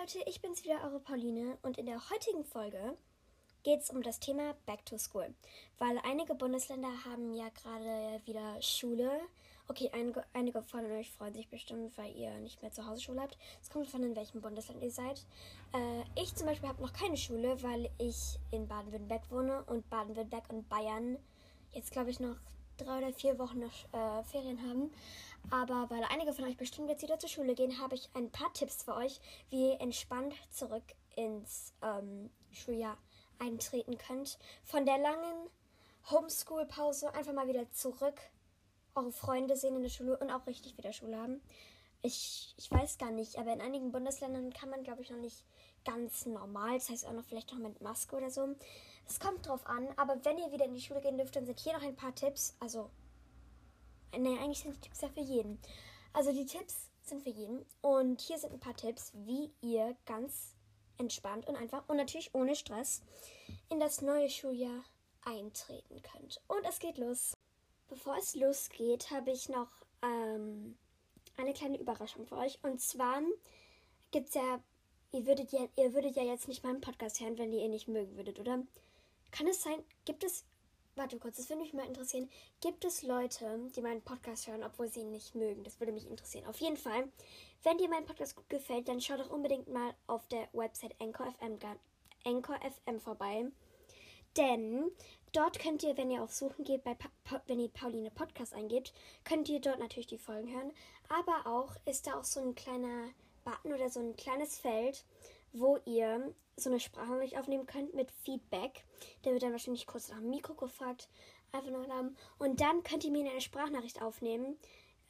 Leute, ich bin's wieder, eure Pauline und in der heutigen Folge geht es um das Thema Back to School. Weil einige Bundesländer haben ja gerade wieder Schule. Okay, einige, einige von euch freuen sich bestimmt, weil ihr nicht mehr zu Hause Schule habt. Es kommt von in welchem Bundesland ihr seid. Äh, ich zum Beispiel habe noch keine Schule, weil ich in Baden-Württemberg wohne und Baden-Württemberg und Bayern jetzt glaube ich noch drei oder vier Wochen noch äh, Ferien haben. Aber weil einige von euch bestimmt jetzt wieder zur Schule gehen, habe ich ein paar Tipps für euch, wie ihr entspannt zurück ins ähm, Schuljahr eintreten könnt. Von der langen Homeschool-Pause einfach mal wieder zurück, eure Freunde sehen in der Schule und auch richtig wieder Schule haben. Ich, ich weiß gar nicht, aber in einigen Bundesländern kann man, glaube ich, noch nicht ganz normal. Das heißt auch noch vielleicht noch mit Maske oder so. Es kommt drauf an, aber wenn ihr wieder in die Schule gehen dürft, dann sind hier noch ein paar Tipps. Also, nee, eigentlich sind die Tipps ja für jeden. Also die Tipps sind für jeden. Und hier sind ein paar Tipps, wie ihr ganz entspannt und einfach und natürlich ohne Stress in das neue Schuljahr eintreten könnt. Und es geht los. Bevor es losgeht, habe ich noch ähm, eine kleine Überraschung für euch. Und zwar gibt es ja, ihr würdet ja, ihr würdet ja jetzt nicht meinen Podcast hören, wenn ihr ihn nicht mögen würdet, oder? Kann es sein, gibt es, warte kurz, das würde mich mal interessieren, gibt es Leute, die meinen Podcast hören, obwohl sie ihn nicht mögen? Das würde mich interessieren. Auf jeden Fall, wenn dir mein Podcast gut gefällt, dann schau doch unbedingt mal auf der Website Anchor FM, Anchor FM vorbei. Denn dort könnt ihr, wenn ihr auf Suchen geht, bei pa wenn ihr Pauline Podcast eingebt, könnt ihr dort natürlich die Folgen hören. Aber auch ist da auch so ein kleiner Button oder so ein kleines Feld, wo ihr so eine Sprachnachricht aufnehmen könnt mit Feedback. Der wird dann wahrscheinlich kurz nach dem Mikro gefragt, einfach noch Namen. Und dann könnt ihr mir eine Sprachnachricht aufnehmen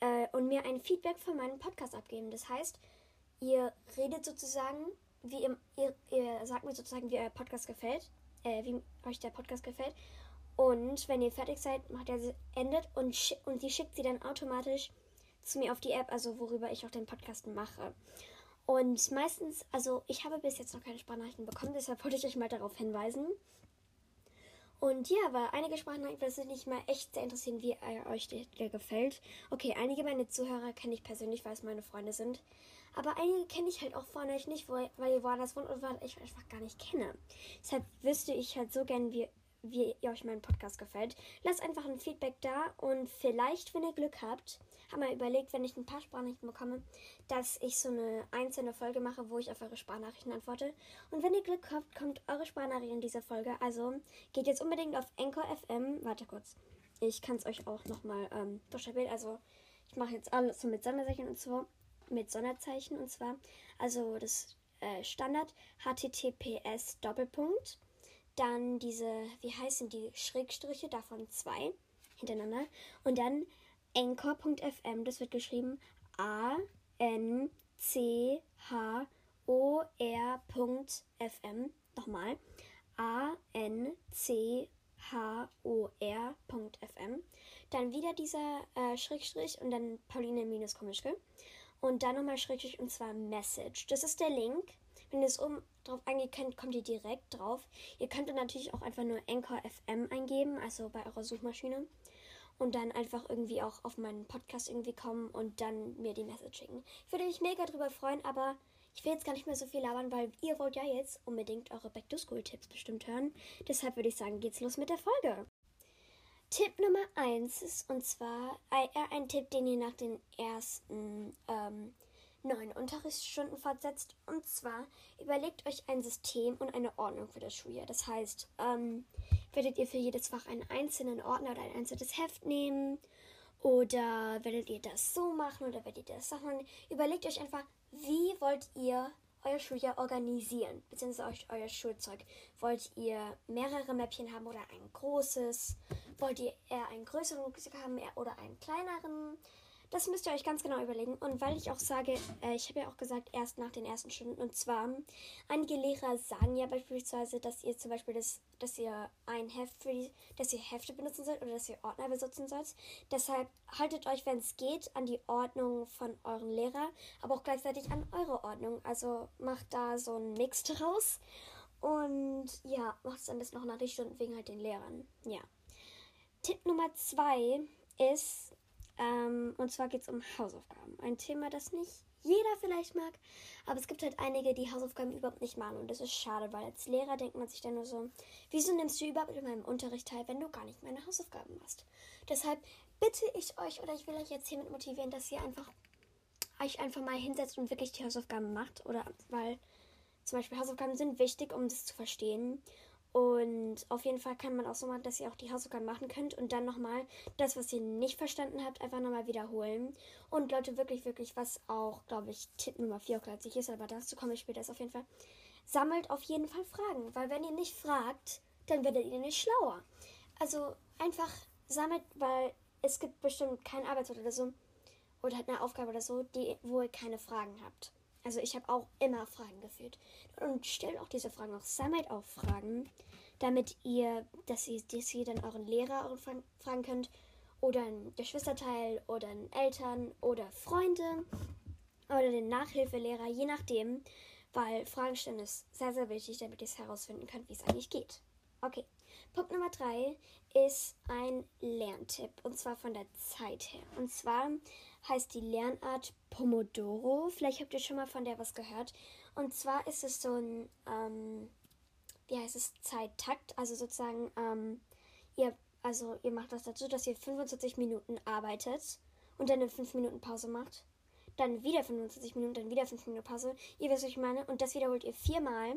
äh, und mir ein Feedback für meinen Podcast abgeben. Das heißt, ihr redet sozusagen, wie ihr, ihr, ihr sagt mir sozusagen, wie euer Podcast gefällt, äh, wie euch der Podcast gefällt. Und wenn ihr fertig seid, macht er endet und, und die schickt sie dann automatisch zu mir auf die App, also worüber ich auch den Podcast mache. Und meistens, also ich habe bis jetzt noch keine Sprachnachrichten bekommen, deshalb wollte ich euch mal darauf hinweisen. Und ja, aber einige Sprachnachrichten würde mich mal echt sehr interessieren, wie euch der, gefällt. Okay, einige meiner Zuhörer kenne ich persönlich, weil es meine Freunde sind. Aber einige kenne ich halt auch von euch nicht, weil ihr woanders wohnt oder weil ich einfach gar nicht kenne. Deshalb wüsste ich halt so gern, wie, wie ihr euch mein Podcast gefällt. Lasst einfach ein Feedback da und vielleicht, wenn ihr Glück habt, habe mir überlegt, wenn ich ein paar Sprachnachrichten bekomme, dass ich so eine einzelne Folge mache, wo ich auf eure Sprachnachrichten antworte. Und wenn ihr Glück habt, kommt eure Sprachnachricht in dieser Folge. Also geht jetzt unbedingt auf Anchor FM. Warte kurz. Ich kann es euch auch nochmal ähm, buchstabieren. Also ich mache jetzt alles so mit Sonderzeichen und zwar mit Sonderzeichen und zwar also das äh, Standard HTTPS Doppelpunkt. Dann diese, wie heißen die Schrägstriche, davon zwei hintereinander. Und dann Anchor.fm, das wird geschrieben A N C H O R.fm. Nochmal. A N C H O R.fm. Dann wieder dieser äh, Schrägstrich und dann Pauline minus Komischke. Und dann nochmal Schrägstrich und zwar Message. Das ist der Link. Wenn ihr es oben drauf eingehen könnt, kommt ihr direkt drauf. Ihr könnt dann natürlich auch einfach nur Anchor FM eingeben, also bei eurer Suchmaschine und dann einfach irgendwie auch auf meinen Podcast irgendwie kommen und dann mir die Message schicken. Ich würde mich mega drüber freuen, aber ich will jetzt gar nicht mehr so viel labern, weil ihr wollt ja jetzt unbedingt eure Back-to-School-Tipps bestimmt hören. Deshalb würde ich sagen, geht's los mit der Folge. Tipp Nummer 1 ist und zwar eher ein Tipp, den ihr nach den ersten ähm, neun Unterrichtsstunden fortsetzt. Und zwar überlegt euch ein System und eine Ordnung für das Schuljahr. Das heißt, ähm, werdet ihr für jedes Fach einen einzelnen Ordner oder ein einzelnes Heft nehmen? Oder werdet ihr das so machen oder werdet ihr das so machen? Überlegt euch einfach, wie wollt ihr euer Schuljahr organisieren, beziehungsweise euer Schulzeug. Wollt ihr mehrere Mäppchen haben oder ein großes? Wollt ihr eher einen größeren Rucksack haben oder einen kleineren? Das müsst ihr euch ganz genau überlegen. Und weil ich auch sage, äh, ich habe ja auch gesagt, erst nach den ersten Stunden. Und zwar, einige Lehrer sagen ja beispielsweise, dass ihr zum Beispiel das, dass ihr ein Heft für die, dass ihr Hefte benutzen sollt oder dass ihr Ordner benutzen sollt. Deshalb haltet euch, wenn es geht, an die Ordnung von euren Lehrer, aber auch gleichzeitig an eure Ordnung. Also macht da so einen Mix draus. Und ja, macht es dann bis noch nach den Stunden wegen halt den Lehrern. Ja. Tipp Nummer zwei ist, Ähm, und zwar geht es um Hausaufgaben. Ein Thema, das nicht jeder vielleicht mag, aber es gibt halt einige, die Hausaufgaben überhaupt nicht machen. Und das ist schade, weil als Lehrer denkt man sich dann nur so, wieso nimmst du überhaupt in meinem Unterricht teil, wenn du gar nicht meine Hausaufgaben machst? Deshalb bitte ich euch oder ich will euch jetzt hiermit motivieren, dass ihr einfach euch einfach mal hinsetzt und wirklich die Hausaufgaben macht. Oder weil zum Beispiel Hausaufgaben sind wichtig, um das zu verstehen. Und auf jeden Fall kann man auch so machen, dass ihr auch die Hausaufgaben machen könnt und dann nochmal das, was ihr nicht verstanden habt, einfach nochmal wiederholen. Und Leute, wirklich, wirklich, was auch, glaube ich, Tipp Nummer 4 auch gleich ist, aber dazu komme ich später, ist auf jeden Fall, sammelt auf jeden Fall Fragen. Weil wenn ihr nicht fragt, dann werdet ihr nicht schlauer. Also einfach sammelt, weil es gibt bestimmt kein Arbeitsort oder so, oder halt eine Aufgabe oder so, die, wo ihr keine Fragen habt. Also ich habe auch immer Fragen geführt. Und stellt auch diese Fragen auch, sammelt auch Fragen, damit ihr, dass ihr, dass ihr dann euren Lehrer fragen könnt oder ein Geschwisterteil oder einen Eltern oder Freunde oder den Nachhilfelehrer, je nachdem, weil Fragen stellen ist sehr, sehr wichtig, damit ihr es herausfinden könnt, wie es eigentlich geht. Okay, Punkt Nummer drei ist ein Lerntipp und zwar von der Zeit her. Und zwar heißt die Lernart Pomodoro. Vielleicht habt ihr schon mal von der was gehört. Und zwar ist es so ein, ähm, wie heißt es, Zeittakt. Also sozusagen, ähm, ihr, also ihr macht das dazu, dass ihr 25 Minuten arbeitet und dann eine 5 Minuten Pause macht. Dann wieder 25 Minuten, dann wieder 5 Minuten Pause. Ihr wisst, was ich meine. Und das wiederholt ihr viermal.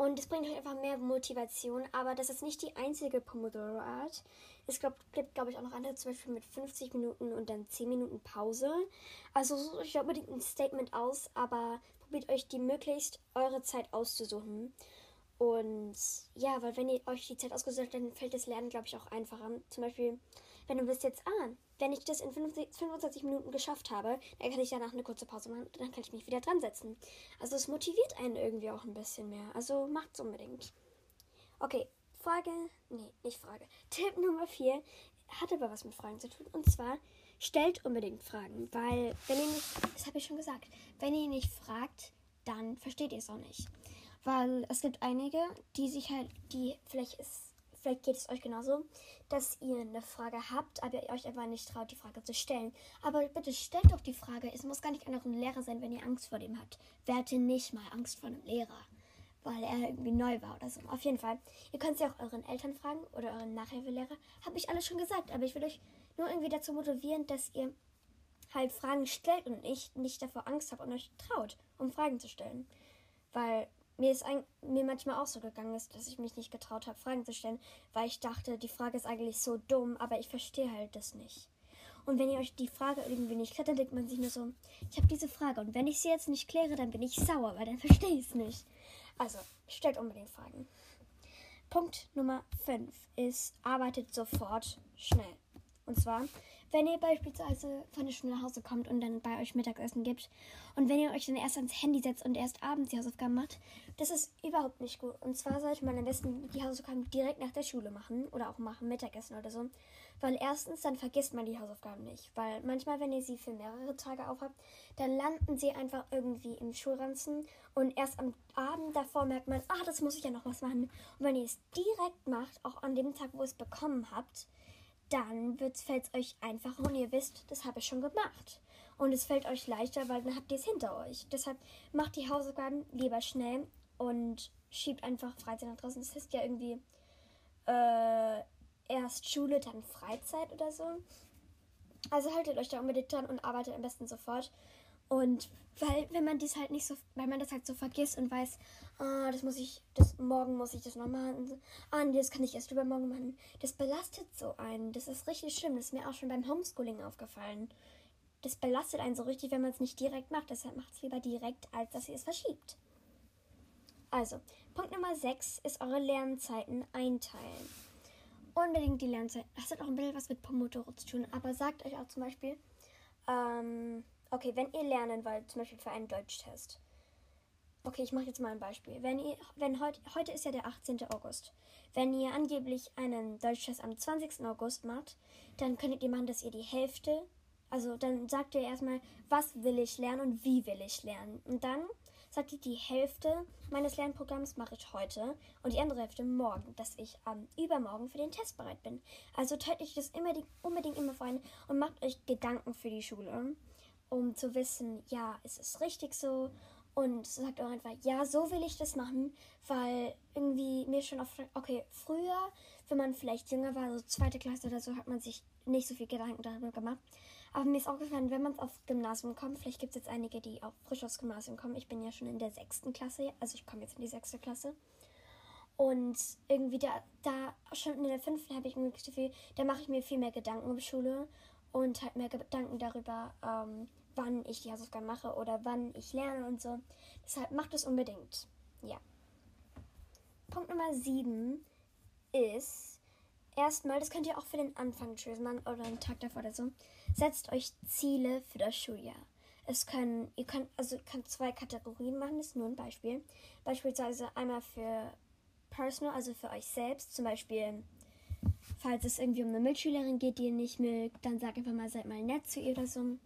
Und es bringt euch einfach mehr Motivation. Aber das ist nicht die einzige Pomodoro-Art. Es glaub, gibt, glaube ich, auch noch andere, zum Beispiel mit 50 Minuten und dann 10 Minuten Pause. Also sucht euch unbedingt ein Statement aus, aber probiert euch die möglichst eure Zeit auszusuchen. Und ja, weil wenn ihr euch die Zeit ausgesucht habt, dann fällt das Lernen, glaube ich, auch einfacher. Zum Beispiel, wenn du wisst jetzt, ah, wenn ich das in 25 Minuten geschafft habe, dann kann ich danach eine kurze Pause machen und dann kann ich mich wieder dran setzen. Also es motiviert einen irgendwie auch ein bisschen mehr. Also macht's unbedingt. Okay, Frage, nee, nicht Frage. Tipp Nummer 4 hat aber was mit Fragen zu tun. Und zwar, stellt unbedingt Fragen, weil wenn ihr nicht, das habe ich schon gesagt, wenn ihr nicht fragt, dann versteht ihr es auch nicht. Weil es gibt einige, die sich halt, die vielleicht ist vielleicht geht es euch genauso, dass ihr eine Frage habt, aber ihr euch einfach nicht traut, die Frage zu stellen. Aber bitte stellt doch die Frage. Es muss gar nicht einfach ein Lehrer sein, wenn ihr Angst vor dem habt. Wer hatte nicht mal Angst vor einem Lehrer? Weil er irgendwie neu war oder so. Auf jeden Fall. Ihr könnt sie auch euren Eltern fragen oder euren Nachhilfelehrer. Habe ich alles schon gesagt, aber ich will euch nur irgendwie dazu motivieren, dass ihr halt Fragen stellt und ich nicht davor Angst habt und euch traut, um Fragen zu stellen. Weil mir ist ein, mir manchmal auch so gegangen ist, dass ich mich nicht getraut habe, Fragen zu stellen, weil ich dachte, die Frage ist eigentlich so dumm, aber ich verstehe halt das nicht. Und wenn ihr euch die Frage irgendwie nicht klärt, dann denkt man sich nur so, ich habe diese Frage und wenn ich sie jetzt nicht kläre, dann bin ich sauer, weil dann verstehe ich es nicht. Also, stellt unbedingt Fragen. Punkt Nummer 5 ist, arbeitet sofort schnell. Und zwar, wenn ihr beispielsweise von der Schule nach Hause kommt und dann bei euch Mittagessen gibt und wenn ihr euch dann erst ans Handy setzt und erst abends die Hausaufgaben macht, das ist überhaupt nicht gut. Und zwar sollte man am besten die Hausaufgaben direkt nach der Schule machen oder auch machen Mittagessen oder so. Weil erstens, dann vergisst man die Hausaufgaben nicht. Weil manchmal, wenn ihr sie für mehrere Tage aufhabt, dann landen sie einfach irgendwie im Schulranzen und erst am Abend davor merkt man, ah, das muss ich ja noch was machen. Und wenn ihr es direkt macht, auch an dem Tag, wo ihr es bekommen habt, dann fällt es euch einfacher und ihr wisst, das habe ich schon gemacht. Und es fällt euch leichter, weil dann habt ihr es hinter euch. Deshalb macht die Hausaufgaben lieber schnell und schiebt einfach Freizeit nach draußen. Das heißt ja irgendwie äh, erst Schule, dann Freizeit oder so. Also haltet euch da unbedingt dran und arbeitet am besten sofort. Und weil, wenn man dies halt nicht so, weil man das halt so vergisst und weiß, ah, das muss ich, das morgen muss ich das noch machen. Ah, nee, das kann ich erst übermorgen machen. Das belastet so einen. Das ist richtig schlimm. Das ist mir auch schon beim Homeschooling aufgefallen. Das belastet einen so richtig, wenn man es nicht direkt macht. Deshalb macht es lieber direkt, als dass ihr es verschiebt. Also, Punkt Nummer 6 ist eure Lernzeiten einteilen. Unbedingt die Lernzeiten. Das hat auch ein bisschen was mit Pomodoro zu tun. Aber sagt euch auch zum Beispiel, ähm, Okay, wenn ihr lernen wollt, zum Beispiel für einen Deutschtest. Okay, ich mache jetzt mal ein Beispiel. Wenn ihr, wenn heute, heute ist ja der 18. August. Wenn ihr angeblich einen Deutschtest am 20. August macht, dann könntet ihr machen, dass ihr die Hälfte, also dann sagt ihr erstmal, was will ich lernen und wie will ich lernen. Und dann sagte, die Hälfte meines Lernprogramms mache ich heute und die andere Hälfte morgen, dass ich am ähm, übermorgen für den Test bereit bin. Also teilt euch das unbedingt, unbedingt immer vor und macht euch Gedanken für die Schule, um zu wissen, ja, ist es richtig so und sagt auch einfach, ja, so will ich das machen, weil irgendwie mir schon oft, okay, früher, wenn man vielleicht jünger war, so zweite Klasse oder so, hat man sich nicht so viel Gedanken darüber gemacht. Aber mir ist auch gefallen, wenn man auf Gymnasium kommt, vielleicht gibt es jetzt einige, die auch frisch aufs Gymnasium kommen. Ich bin ja schon in der sechsten Klasse, also ich komme jetzt in die sechste Klasse. Und irgendwie da, da schon in der fünften habe ich irgendwie Gefühl, da mache ich mir viel mehr Gedanken um Schule und halt mehr Gedanken darüber, ähm, wann ich die Hausaufgaben mache oder wann ich lerne und so. Deshalb macht es unbedingt. Ja. Punkt Nummer 7 ist erstmal, das könnt ihr auch für den Anfang machen oder einen Tag davor oder so. Setzt euch Ziele für das Schuljahr. Es können, ihr könnt, also ihr könnt zwei Kategorien machen, das ist nur ein Beispiel. Beispielsweise einmal für Personal, also für euch selbst, zum Beispiel, falls es irgendwie um eine Mitschülerin geht, die ihr nicht mögt, dann sagt einfach mal, seid mal nett zu ihr oder so.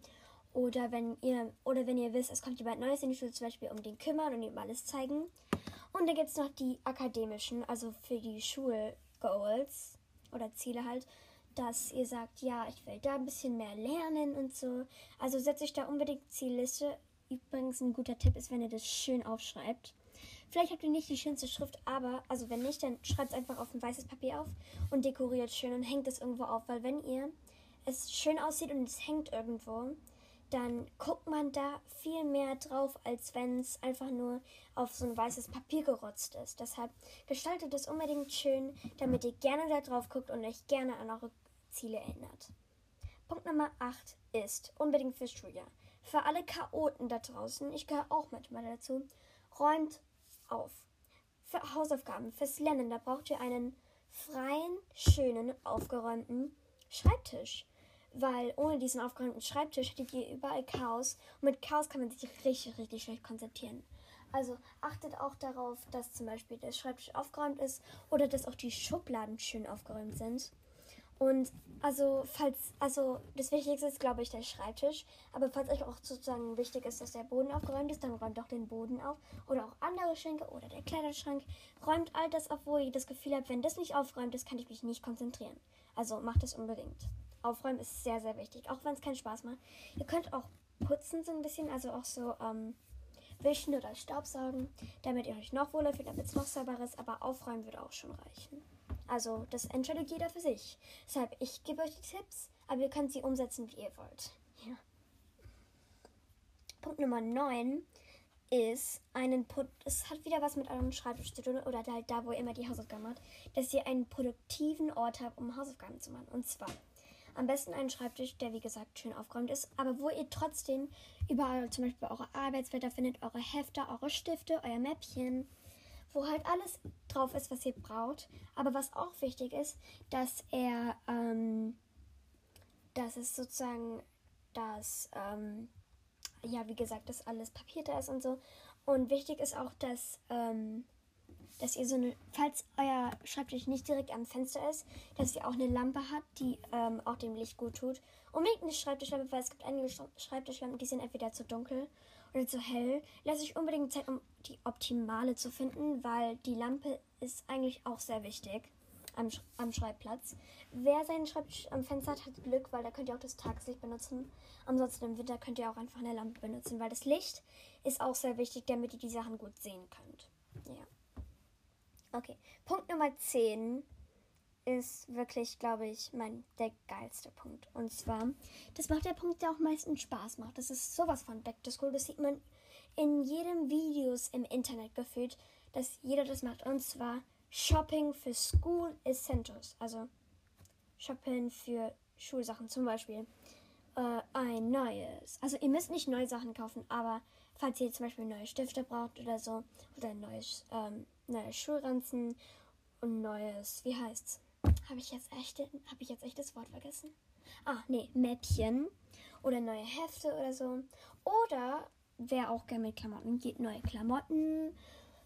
Oder wenn ihr, oder wenn ihr wisst, es kommt jemand Neues in die Schule, zum Beispiel um den kümmern und ihm alles zeigen. Und dann gibt es noch die akademischen, also für die Schulgoals oder Ziele halt, dass ihr sagt, ja, ich will da ein bisschen mehr lernen und so. Also setzt euch da unbedingt Zielliste. Übrigens ein guter Tipp ist, wenn ihr das schön aufschreibt. Vielleicht habt ihr nicht die schönste Schrift, aber, also wenn nicht, dann schreibt es einfach auf ein weißes Papier auf und dekoriert schön und hängt es irgendwo auf, weil wenn ihr es schön aussieht und es hängt irgendwo, dann guckt man da viel mehr drauf, als wenn es einfach nur auf so ein weißes Papier gerotzt ist. Deshalb gestaltet es unbedingt schön, damit ihr gerne da drauf guckt und euch gerne an eure Ziele erinnert. Punkt Nummer 8 ist unbedingt fürs Schuljahr. Für alle Chaoten da draußen, ich gehöre auch manchmal dazu, räumt auf. Für Hausaufgaben, fürs Lernen, da braucht ihr einen freien, schönen, aufgeräumten Schreibtisch weil ohne diesen aufgeräumten Schreibtisch hättet ihr überall Chaos und mit Chaos kann man sich richtig, richtig schlecht konzentrieren. Also achtet auch darauf, dass zum Beispiel der Schreibtisch aufgeräumt ist oder dass auch die Schubladen schön aufgeräumt sind. Und also, falls, also das Wichtigste ist, glaube ich, der Schreibtisch. Aber falls euch auch sozusagen wichtig ist, dass der Boden aufgeräumt ist, dann räumt doch den Boden auf. Oder auch andere Schränke oder der Kleiderschrank. Räumt all das auf, wo ihr das Gefühl habt, wenn das nicht aufräumt ist, kann ich mich nicht konzentrieren. Also macht es unbedingt. Aufräumen ist sehr, sehr wichtig, auch wenn es keinen Spaß macht. Ihr könnt auch putzen so ein bisschen, also auch so ähm, wischen oder Staubsaugen, damit ihr euch noch wohler fühlt, damit es noch sauberer ist, aber aufräumen würde auch schon reichen. Also, das entscheidet jeder für sich. Deshalb, ich gebe euch die Tipps, aber ihr könnt sie umsetzen, wie ihr wollt. Ja. Punkt Nummer 9 ist einen Put es hat wieder was mit eurem Schreibtisch zu tun oder halt da, wo ihr immer die Hausaufgaben macht, dass ihr einen produktiven Ort habt, um Hausaufgaben zu machen. Und zwar am besten einen Schreibtisch, der wie gesagt schön aufgeräumt ist, aber wo ihr trotzdem überall zum Beispiel eure Arbeitsblätter findet, eure Hefte, eure Stifte, euer Mäppchen, wo halt alles drauf ist, was ihr braucht. Aber was auch wichtig ist, dass er, ähm, dass es sozusagen, dass, ähm, ja, wie gesagt, dass alles Papier da ist und so. Und wichtig ist auch, dass, ähm, dass ihr so eine, falls euer Schreibtisch nicht direkt am Fenster ist, dass ihr auch eine Lampe habt, die ähm, auch dem Licht gut tut. Unbedingt eine Schreibtischlampe, weil es gibt einige Schreibtischlampen, die sind entweder zu dunkel oder zu hell. Lasst euch unbedingt Zeit, um die optimale zu finden, weil die Lampe ist eigentlich auch sehr wichtig am, am Schreibplatz. Wer seinen Schreibtisch am Fenster hat, hat Glück, weil da könnt ihr auch das Tageslicht benutzen. Ansonsten im Winter könnt ihr auch einfach eine Lampe benutzen, weil das Licht ist auch sehr wichtig, damit ihr die Sachen gut sehen könnt. Ja. Okay, Punkt Nummer 10 ist wirklich, glaube ich, mein der geilste Punkt. Und zwar, das macht der Punkt, der auch meistens Spaß macht. Das ist sowas von Back to School. Das sieht man in jedem Videos im Internet gefühlt, dass jeder das macht. Und zwar Shopping für School Essentials. Also Shopping für Schulsachen zum Beispiel. Äh, ein neues. Also ihr müsst nicht neue Sachen kaufen, aber falls ihr zum Beispiel neue Stifte braucht oder so, oder ein neues ähm, neue Schulranzen und neues, wie heißt's? Habe ich jetzt echt, habe ich jetzt echt das Wort vergessen? Ah, nee, Mäppchen oder neue Hefte oder so. Oder wer auch gerne mit Klamotten geht, neue Klamotten.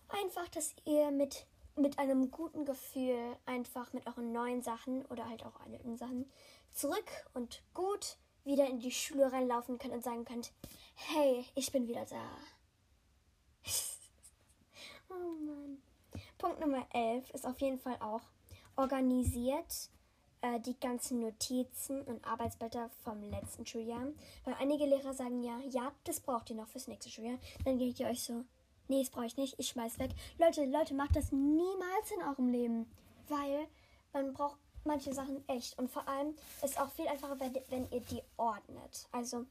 Einfach, dass ihr mit mit einem guten Gefühl einfach mit euren neuen Sachen oder halt auch alten Sachen zurück und gut wieder in die Schule reinlaufen könnt und sagen könnt, hey, ich bin wieder da. oh Mann. Punkt Nummer 11 ist auf jeden Fall auch organisiert äh, die ganzen Notizen und Arbeitsblätter vom letzten Schuljahr. Weil einige Lehrer sagen ja, ja, das braucht ihr noch fürs nächste Schuljahr. Dann geht ihr euch so, nee, das brauche ich nicht, ich schmeiß weg. Leute, Leute, macht das niemals in eurem Leben. Weil man braucht manche Sachen echt. Und vor allem ist auch viel einfacher, wenn, wenn ihr die ordnet. Also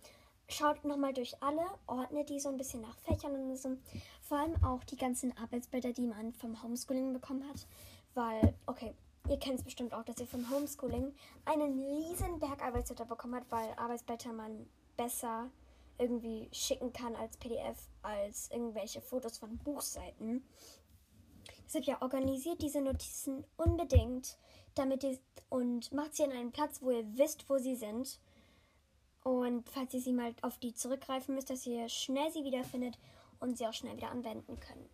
schaut nochmal durch alle, ordnet die so ein bisschen nach Fächern und so. Vor allem auch die ganzen Arbeitsblätter, die man vom Homeschooling bekommen hat. Weil, okay, ihr kennt es bestimmt auch, dass ihr vom Homeschooling einen riesen Berg Arbeitsblätter bekommen habt, weil Arbeitsblätter man besser irgendwie schicken kann als PDF als irgendwelche Fotos von Buchseiten. Deshalb ja, organisiert diese Notizen unbedingt, damit ihr und macht sie an einen Platz, wo ihr wisst, wo sie sind. Und falls ihr sie mal auf die zurückgreifen müsst, dass ihr schnell sie wiederfindet und sie auch schnell wieder anwenden könnt.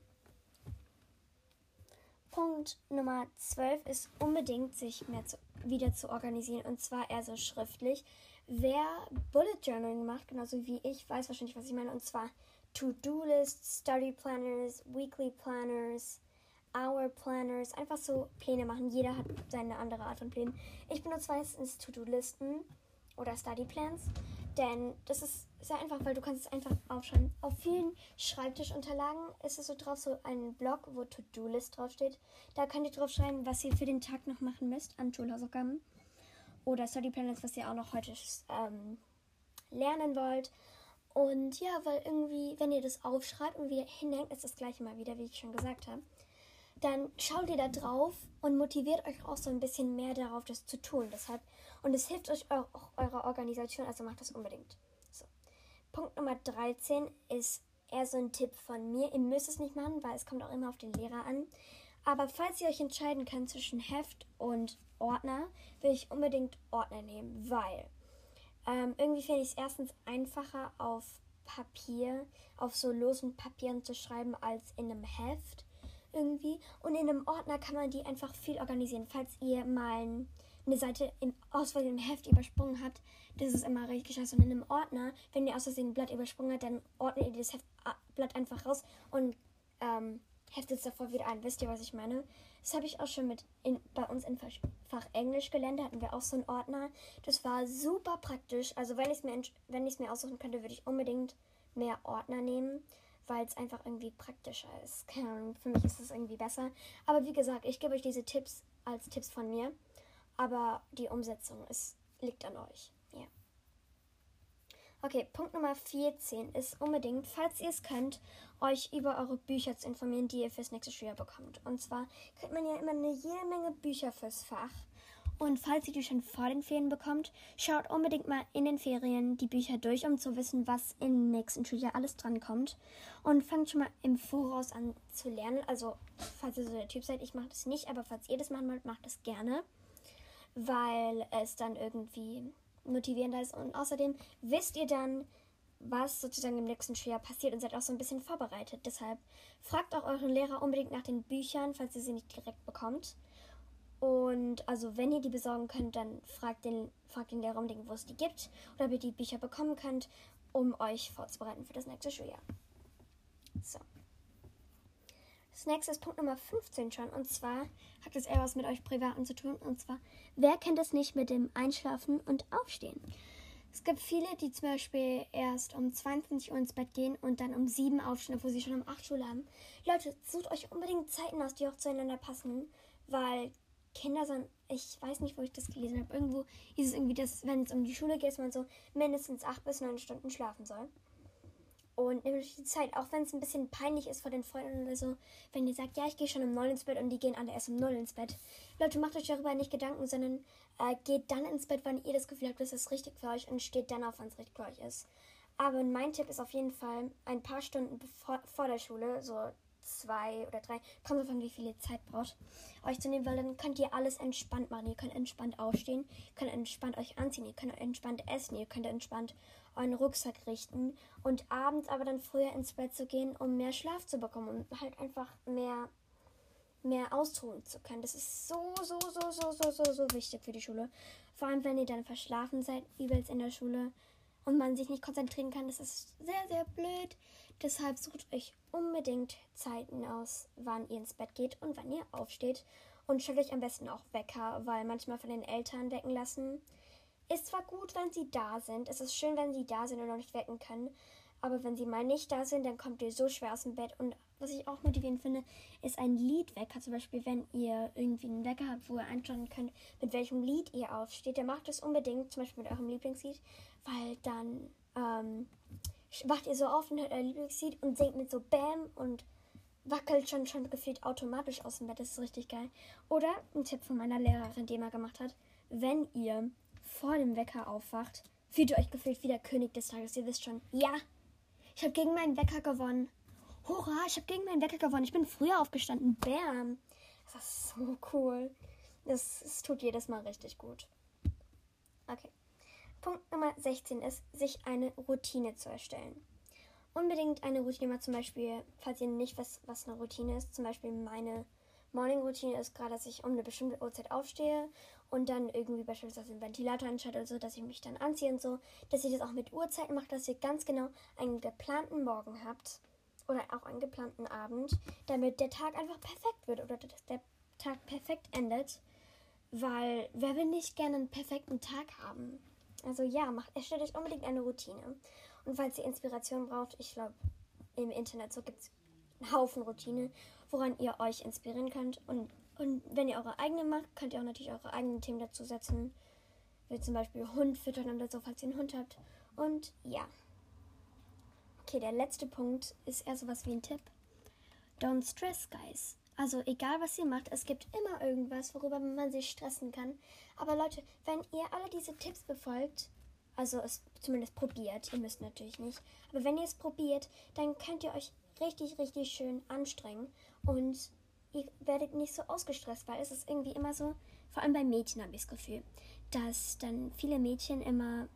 Punkt Nummer 12 ist unbedingt, sich mehr zu, wieder zu organisieren und zwar eher so schriftlich. Wer Bullet Journaling macht, genauso wie ich, weiß wahrscheinlich, was ich meine, und zwar To-Do-Lists, Study Planners, Weekly Planners, Hour Planners, einfach so Pläne machen. Jeder hat seine andere Art von Plänen. Ich benutze meistens To-Do-Listen oder Study Plans, denn das ist sehr einfach, weil du kannst es einfach aufschreiben. Auf vielen Schreibtischunterlagen ist es so drauf, so ein Block, wo To-Do-List draufsteht. Da könnt ihr drauf schreiben, was ihr für den Tag noch machen müsst an Schulhausaufgaben. Oder Study Plans, was ihr auch noch heute ähm, lernen wollt. Und ja, weil irgendwie, wenn ihr das aufschreibt und wieder hinhängt, ist das gleiche mal wieder, wie ich schon gesagt habe dann schaut ihr da drauf und motiviert euch auch so ein bisschen mehr darauf, das zu tun. Deshalb, und es hilft euch auch eurer Organisation, also macht das unbedingt. So. Punkt Nummer 13 ist eher so ein Tipp von mir. Ihr müsst es nicht machen, weil es kommt auch immer auf den Lehrer an. Aber falls ihr euch entscheiden könnt zwischen Heft und Ordner, will ich unbedingt Ordner nehmen, weil ähm, irgendwie finde ich es erstens einfacher auf Papier, auf so losen Papieren zu schreiben als in einem Heft irgendwie. Und in einem Ordner kann man die einfach viel organisieren. Falls ihr mal eine Seite im Auswahl im Heft übersprungen habt, das ist immer richtig scheiße. Und in einem Ordner, wenn ihr aus Versehen ein Blatt übersprungen habt, dann ordnet ihr das Heft, Blatt einfach raus und ähm, heftet es davor wieder ein. Wisst ihr, was ich meine? Das habe ich auch schon mit in, bei uns im Fach Englisch gelernt. Da hatten wir auch so einen Ordner. Das war super praktisch. Also wenn ich es mir, mir aussuchen könnte, würde ich unbedingt mehr Ordner nehmen weil es einfach irgendwie praktischer ist. Keine Ahnung, für mich ist es irgendwie besser. Aber wie gesagt, ich gebe euch diese Tipps als Tipps von mir. Aber die Umsetzung ist, liegt an euch. Ja. Okay, Punkt Nummer 14 ist unbedingt, falls ihr es könnt, euch über eure Bücher zu informieren, die ihr fürs nächste Schuljahr bekommt. Und zwar kriegt man ja immer eine jede Menge Bücher fürs Fach. Und falls ihr die schon vor den Ferien bekommt, schaut unbedingt mal in den Ferien die Bücher durch, um zu wissen, was im nächsten Schuljahr alles drankommt. Und fangt schon mal im Voraus an zu lernen. Also, falls ihr so der Typ seid, ich mache das nicht, aber falls ihr das machen wollt, macht das gerne. Weil es dann irgendwie motivierender ist. Und außerdem wisst ihr dann, was sozusagen im nächsten Schuljahr passiert und seid auch so ein bisschen vorbereitet. Deshalb fragt auch euren Lehrer unbedingt nach den Büchern, falls ihr sie nicht direkt bekommt. Und also wenn ihr die besorgen könnt, dann fragt den, fragt den Lehrer unbedingt, wo es die gibt oder ob ihr die Bücher bekommen könnt, um euch vorzubereiten für das nächste Schuljahr. So. Das nächste ist Punkt Nummer 15 schon. Und zwar hat es eher was mit euch Privaten zu tun. Und zwar, wer kennt es nicht mit dem Einschlafen und Aufstehen? Es gibt viele, die zum Beispiel erst um 22 Uhr ins Bett gehen und dann um 7 aufstehen, obwohl sie schon um 8 Schule haben. Leute, sucht euch unbedingt Zeiten aus, die auch zueinander passen, weil Kinder sind, ich weiß nicht, wo ich das gelesen habe. Irgendwo hieß es irgendwie, dass, wenn es um die Schule geht, dass man so mindestens acht bis neun Stunden schlafen soll. Und nehmt euch die Zeit, auch wenn es ein bisschen peinlich ist vor den Freunden oder so, wenn ihr sagt, ja, ich gehe schon um neun ins Bett und die gehen alle erst um null ins Bett. Leute, macht euch darüber nicht Gedanken, sondern äh, geht dann ins Bett, wann ihr das Gefühl habt, das ist richtig für euch und steht dann auf, wann es richtig für euch ist. Aber mein Tipp ist auf jeden Fall, ein paar Stunden bevor, vor der Schule, so zwei oder drei, kommt davon, wie viel ihr Zeit braucht, euch zu nehmen, weil dann könnt ihr alles entspannt machen. Ihr könnt entspannt aufstehen, könnt entspannt euch anziehen, ihr könnt entspannt essen, ihr könnt entspannt euren Rucksack richten und abends aber dann früher ins Bett zu gehen, um mehr Schlaf zu bekommen und halt einfach mehr mehr ausruhen zu können. Das ist so, so, so, so, so, so, so wichtig für die Schule. Vor allem, wenn ihr dann verschlafen seid, übelst in der Schule. Und man sich nicht konzentrieren kann. Das ist sehr, sehr blöd. Deshalb sucht euch unbedingt Zeiten aus, wann ihr ins Bett geht und wann ihr aufsteht. Und stellt euch am besten auch Wecker, weil manchmal von den Eltern wecken lassen. Ist zwar gut, wenn sie da sind. Es ist schön, wenn sie da sind und noch nicht wecken können. Aber wenn sie mal nicht da sind, dann kommt ihr so schwer aus dem Bett. Und was ich auch motivierend finde, ist ein Liedwecker. Zum Beispiel, wenn ihr irgendwie einen Wecker habt, wo ihr anschauen könnt, mit welchem Lied ihr aufsteht, dann macht es unbedingt, zum Beispiel mit eurem Lieblingslied, weil dann ähm, wacht ihr so auf und hört euer Lieblingslied und singt mit so Bam und wackelt schon, schon gefühlt automatisch aus dem Bett. Das ist richtig geil. Oder ein Tipp von meiner Lehrerin, die mal gemacht hat, wenn ihr vor dem Wecker aufwacht, fühlt ihr euch gefühlt wie der König des Tages. Ihr wisst schon, ja, ich habe gegen meinen Wecker gewonnen. Hurra, ich habe gegen meinen Wecker gewonnen. Ich bin früher aufgestanden. Bam. Das ist so cool. Das, das tut jedes Mal richtig gut. Okay. Punkt Nummer 16 ist, sich eine Routine zu erstellen. Unbedingt eine Routine, mal zum Beispiel, falls ihr nicht wisst, was eine Routine ist, zum Beispiel meine Morning-Routine ist gerade, dass ich um eine bestimmte Uhrzeit aufstehe und dann irgendwie beispielsweise den Ventilator anschalte oder so, dass ich mich dann anziehe und so, dass ich das auch mit Uhrzeiten mache, dass ihr ganz genau einen geplanten Morgen habt oder auch einen geplanten Abend, damit der Tag einfach perfekt wird oder dass der Tag perfekt endet, weil wer will nicht gerne einen perfekten Tag haben? Also ja, macht, erstellt euch unbedingt eine Routine. Und falls ihr Inspiration braucht, ich glaube, im Internet so gibt es einen Haufen Routine, woran ihr euch inspirieren könnt und und wenn ihr eure eigene macht, könnt ihr auch natürlich eure eigenen Themen dazu setzen. Wie zum Beispiel Hund füttern oder so, falls ihr einen Hund habt. Und ja. Okay, der letzte Punkt ist eher sowas wie ein Tipp. Don't stress, guys. Also egal was ihr macht, es gibt immer irgendwas, worüber man sich stressen kann. Aber Leute, wenn ihr alle diese Tipps befolgt, also es zumindest probiert, ihr müsst natürlich nicht, aber wenn ihr es probiert, dann könnt ihr euch richtig, richtig schön anstrengen und ihr werdet nicht so ausgestresst, weil es ist irgendwie immer so, vor allem bei Mädchen habe ich das Gefühl, dass dann viele Mädchen immer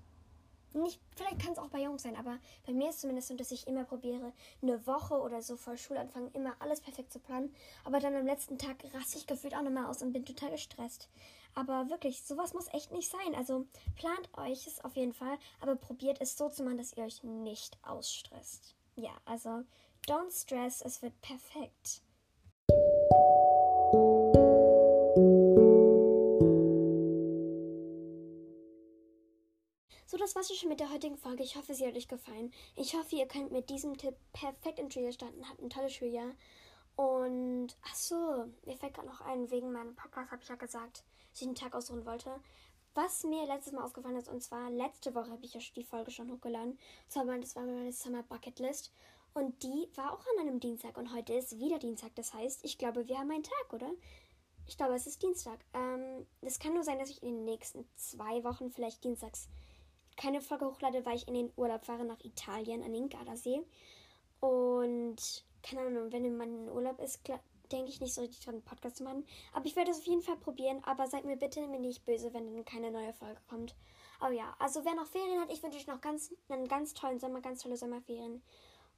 nicht, vielleicht kann es auch bei Jungs sein, aber bei mir ist es zumindest so, dass ich immer probiere, eine Woche oder so vor Schulanfang immer alles perfekt zu planen. Aber dann am letzten Tag raste ich gefühlt auch nochmal aus und bin total gestresst. Aber wirklich, sowas muss echt nicht sein. Also plant euch es auf jeden Fall, aber probiert es so zu machen, dass ihr euch nicht ausstresst. Ja, also don't stress, es wird perfekt. Das war's schon mit der heutigen Folge. Ich hoffe, sie hat euch gefallen. Ich hoffe, ihr könnt mit diesem Tipp perfekt ins Schuljahr starten. Habt ein tolles Schuljahr. Und, ach so, mir fällt gerade noch ein, wegen meinem Podcast habe ich ja gesagt, dass ich einen Tag ausruhen wollte. Was mir letztes Mal aufgefallen ist, und zwar letzte Woche habe ich ja die Folge schon hochgeladen. Das war meine Summer Bucket List. Und die war auch an einem Dienstag und heute ist wieder Dienstag. Das heißt, ich glaube, wir haben einen Tag, oder? Ich glaube, es ist Dienstag. Ähm, das kann nur sein, dass ich in den nächsten zwei Wochen vielleicht dienstags keine Folge hochlade, weil ich in den Urlaub fahre nach Italien an den Gardasee. Und keine Ahnung, wenn man in Urlaub ist, denke ich nicht so richtig dran, einen Podcast zu machen. Aber ich werde es auf jeden Fall probieren. Aber seid mir bitte nicht böse, wenn dann keine neue Folge kommt. Aber ja, also wer noch Ferien hat, ich wünsche euch noch ganz, einen ganz tollen Sommer, ganz tolle Sommerferien.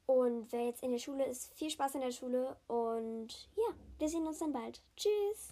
Und wer jetzt in der Schule ist, viel Spaß in der Schule und ja, wir sehen uns dann bald. Tschüss!